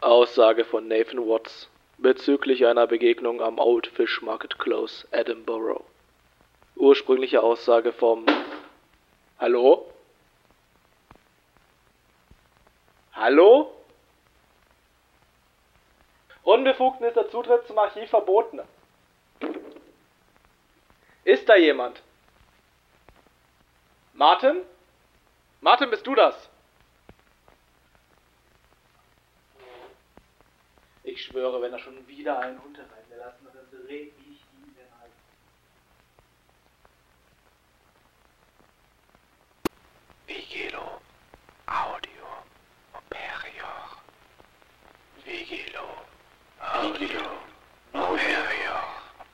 Aussage von Nathan Watts bezüglich einer Begegnung am Old Fish Market Close, Edinburgh. Ursprüngliche Aussage vom Hallo? Hallo? Unbefugten ist der Zutritt zum Archiv verboten. Ist da jemand? Martin? Martin, bist du das? Ich schwöre, wenn er schon wieder einen Hund hereingelassen hat, dann drehe ich ihn den Hals. Vigilo, Audio, Operior. Vigilo, Audio, Operior,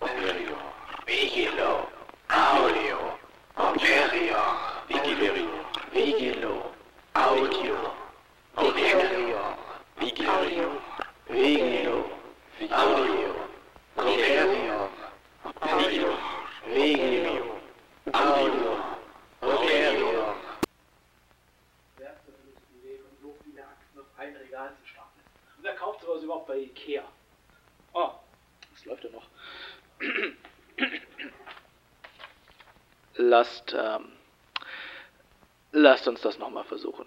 Operior. Vigilo, Audio, Operior. Vigilo, Vigilo, Audio, Operior. Vigilo, Vigilo, Audio, Operior. Vigilo, Vigilo, Audio, zu bewegen und so viele Achsen auf ein Regal zu stapeln. Und wer kauft sowas überhaupt bei Ikea? Oh, was läuft denn noch? Lasst, ähm, lasst uns das nochmal versuchen.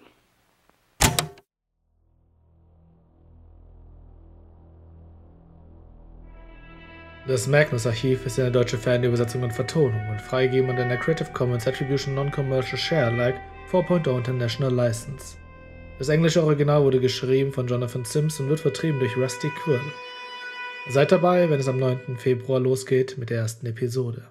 Das Magnus-Archiv ist eine deutsche Fernübersetzung und Vertonung und freigegeben unter einer Creative Commons Attribution Non-Commercial Share-alike 4.0 International License. Das englische Original wurde geschrieben von Jonathan Sims und wird vertrieben durch Rusty Quill. Seid dabei, wenn es am 9. Februar losgeht mit der ersten Episode.